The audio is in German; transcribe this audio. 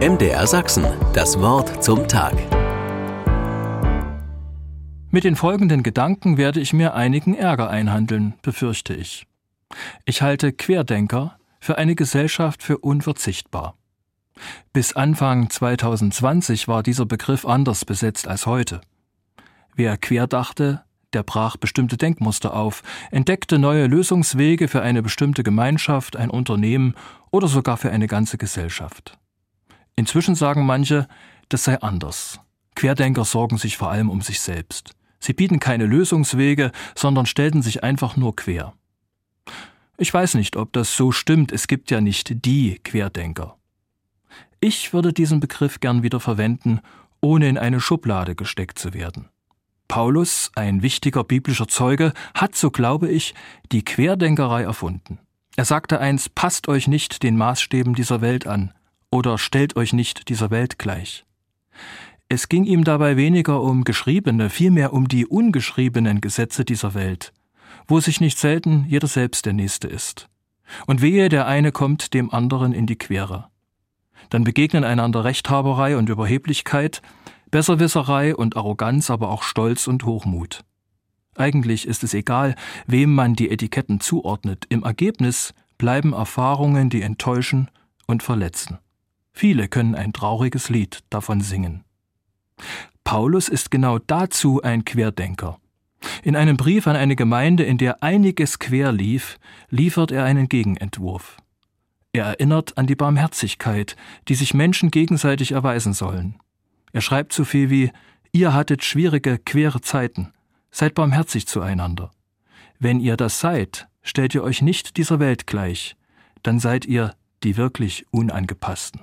MDR Sachsen, das Wort zum Tag. Mit den folgenden Gedanken werde ich mir einigen Ärger einhandeln, befürchte ich. Ich halte Querdenker für eine Gesellschaft für unverzichtbar. Bis Anfang 2020 war dieser Begriff anders besetzt als heute. Wer querdachte, der brach bestimmte Denkmuster auf, entdeckte neue Lösungswege für eine bestimmte Gemeinschaft, ein Unternehmen oder sogar für eine ganze Gesellschaft. Inzwischen sagen manche, das sei anders. Querdenker sorgen sich vor allem um sich selbst. Sie bieten keine Lösungswege, sondern stellten sich einfach nur quer. Ich weiß nicht, ob das so stimmt, es gibt ja nicht die Querdenker. Ich würde diesen Begriff gern wieder verwenden, ohne in eine Schublade gesteckt zu werden. Paulus, ein wichtiger biblischer Zeuge, hat, so glaube ich, die Querdenkerei erfunden. Er sagte einst, passt euch nicht den Maßstäben dieser Welt an oder stellt euch nicht dieser Welt gleich. Es ging ihm dabei weniger um geschriebene, vielmehr um die ungeschriebenen Gesetze dieser Welt, wo sich nicht selten jeder selbst der Nächste ist. Und wehe, der eine kommt dem anderen in die Quere. Dann begegnen einander Rechthaberei und Überheblichkeit, Besserwisserei und Arroganz, aber auch Stolz und Hochmut. Eigentlich ist es egal, wem man die Etiketten zuordnet. Im Ergebnis bleiben Erfahrungen, die enttäuschen und verletzen. Viele können ein trauriges Lied davon singen. Paulus ist genau dazu ein Querdenker. In einem Brief an eine Gemeinde, in der einiges quer lief, liefert er einen Gegenentwurf. Er erinnert an die Barmherzigkeit, die sich Menschen gegenseitig erweisen sollen. Er schreibt so viel wie Ihr hattet schwierige, quere Zeiten. Seid barmherzig zueinander. Wenn ihr das seid, stellt ihr euch nicht dieser Welt gleich, dann seid ihr die wirklich Unangepassten.